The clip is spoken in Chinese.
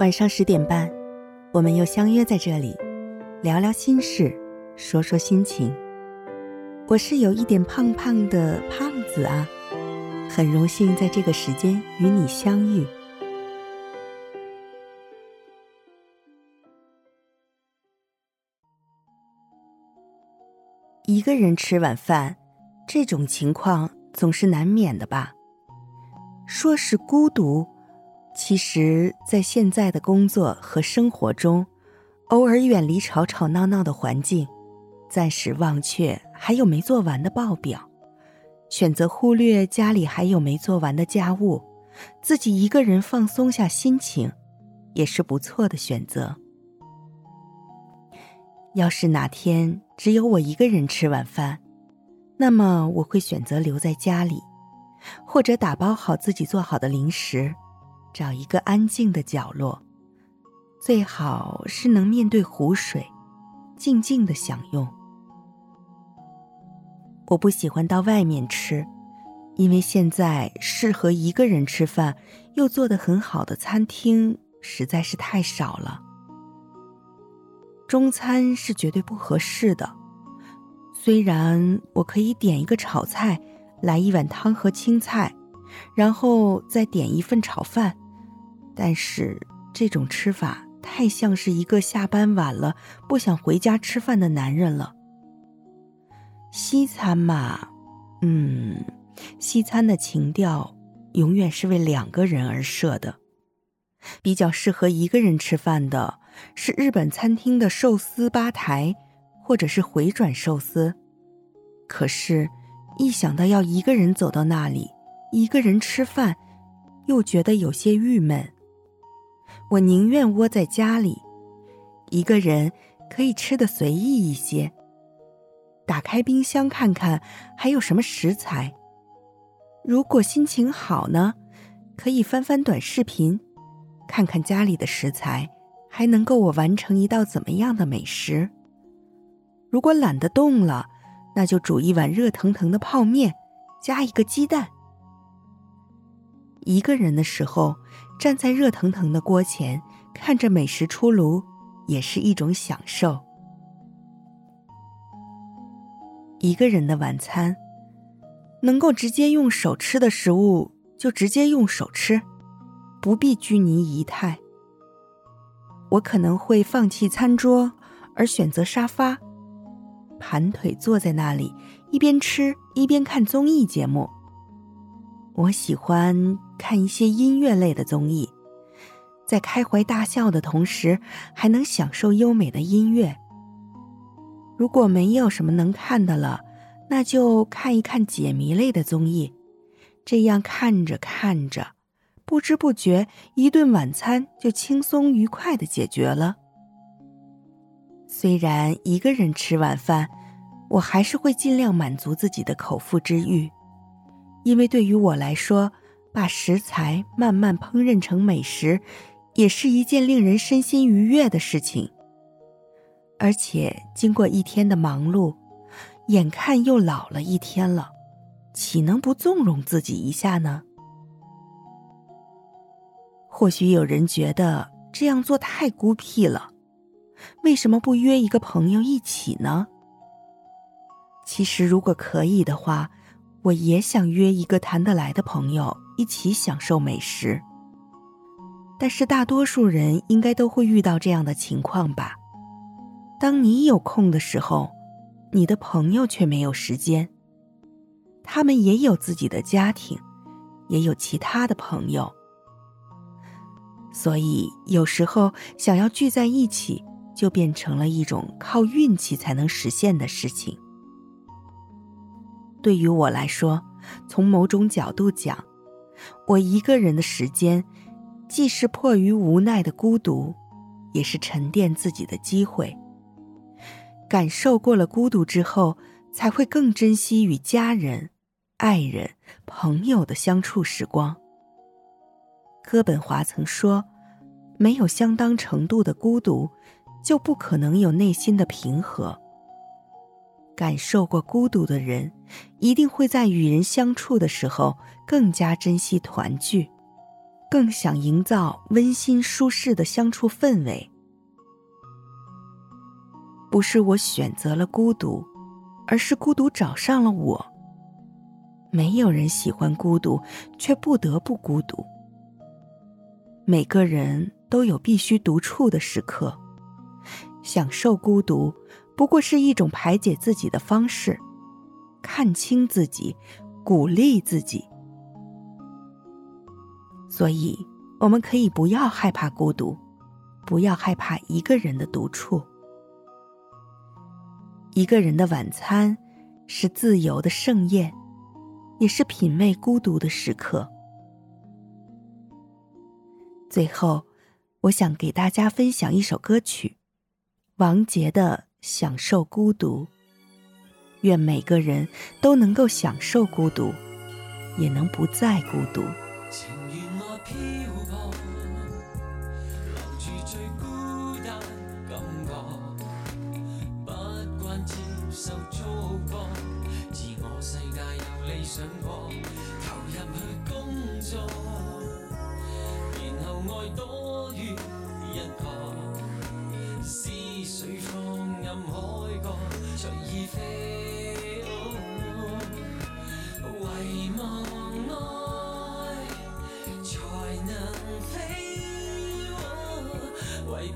晚上十点半，我们又相约在这里，聊聊心事，说说心情。我是有一点胖胖的胖子啊，很荣幸在这个时间与你相遇。一个人吃晚饭，这种情况总是难免的吧？说是孤独。其实，在现在的工作和生活中，偶尔远离吵吵闹闹的环境，暂时忘却还有没做完的报表，选择忽略家里还有没做完的家务，自己一个人放松下心情，也是不错的选择。要是哪天只有我一个人吃晚饭，那么我会选择留在家里，或者打包好自己做好的零食。找一个安静的角落，最好是能面对湖水，静静的享用。我不喜欢到外面吃，因为现在适合一个人吃饭又做的很好的餐厅实在是太少了。中餐是绝对不合适的，虽然我可以点一个炒菜，来一碗汤和青菜，然后再点一份炒饭。但是这种吃法太像是一个下班晚了不想回家吃饭的男人了。西餐嘛，嗯，西餐的情调永远是为两个人而设的。比较适合一个人吃饭的是日本餐厅的寿司吧台，或者是回转寿司。可是，一想到要一个人走到那里，一个人吃饭，又觉得有些郁闷。我宁愿窝在家里，一个人可以吃的随意一些。打开冰箱看看还有什么食材。如果心情好呢，可以翻翻短视频，看看家里的食材还能够我完成一道怎么样的美食。如果懒得动了，那就煮一碗热腾腾的泡面，加一个鸡蛋。一个人的时候。站在热腾腾的锅前，看着美食出炉，也是一种享受。一个人的晚餐，能够直接用手吃的食物，就直接用手吃，不必拘泥仪态。我可能会放弃餐桌，而选择沙发，盘腿坐在那里，一边吃一边看综艺节目。我喜欢看一些音乐类的综艺，在开怀大笑的同时，还能享受优美的音乐。如果没有什么能看的了，那就看一看解谜类的综艺。这样看着看着，不知不觉一顿晚餐就轻松愉快的解决了。虽然一个人吃晚饭，我还是会尽量满足自己的口腹之欲。因为对于我来说，把食材慢慢烹饪成美食，也是一件令人身心愉悦的事情。而且经过一天的忙碌，眼看又老了一天了，岂能不纵容自己一下呢？或许有人觉得这样做太孤僻了，为什么不约一个朋友一起呢？其实，如果可以的话。我也想约一个谈得来的朋友一起享受美食，但是大多数人应该都会遇到这样的情况吧？当你有空的时候，你的朋友却没有时间。他们也有自己的家庭，也有其他的朋友，所以有时候想要聚在一起，就变成了一种靠运气才能实现的事情。对于我来说，从某种角度讲，我一个人的时间，既是迫于无奈的孤独，也是沉淀自己的机会。感受过了孤独之后，才会更珍惜与家人、爱人、朋友的相处时光。哥本华曾说：“没有相当程度的孤独，就不可能有内心的平和。”感受过孤独的人，一定会在与人相处的时候更加珍惜团聚。更想营造温馨舒适的相处氛围。不是我选择了孤独，而是孤独找上了我。没有人喜欢孤独，却不得不孤独。每个人都有必须独处的时刻，享受孤独不过是一种排解自己的方式，看清自己，鼓励自己。所以，我们可以不要害怕孤独，不要害怕一个人的独处。一个人的晚餐，是自由的盛宴，也是品味孤独的时刻。最后，我想给大家分享一首歌曲，王杰的《享受孤独》。愿每个人都能够享受孤独，也能不再孤独。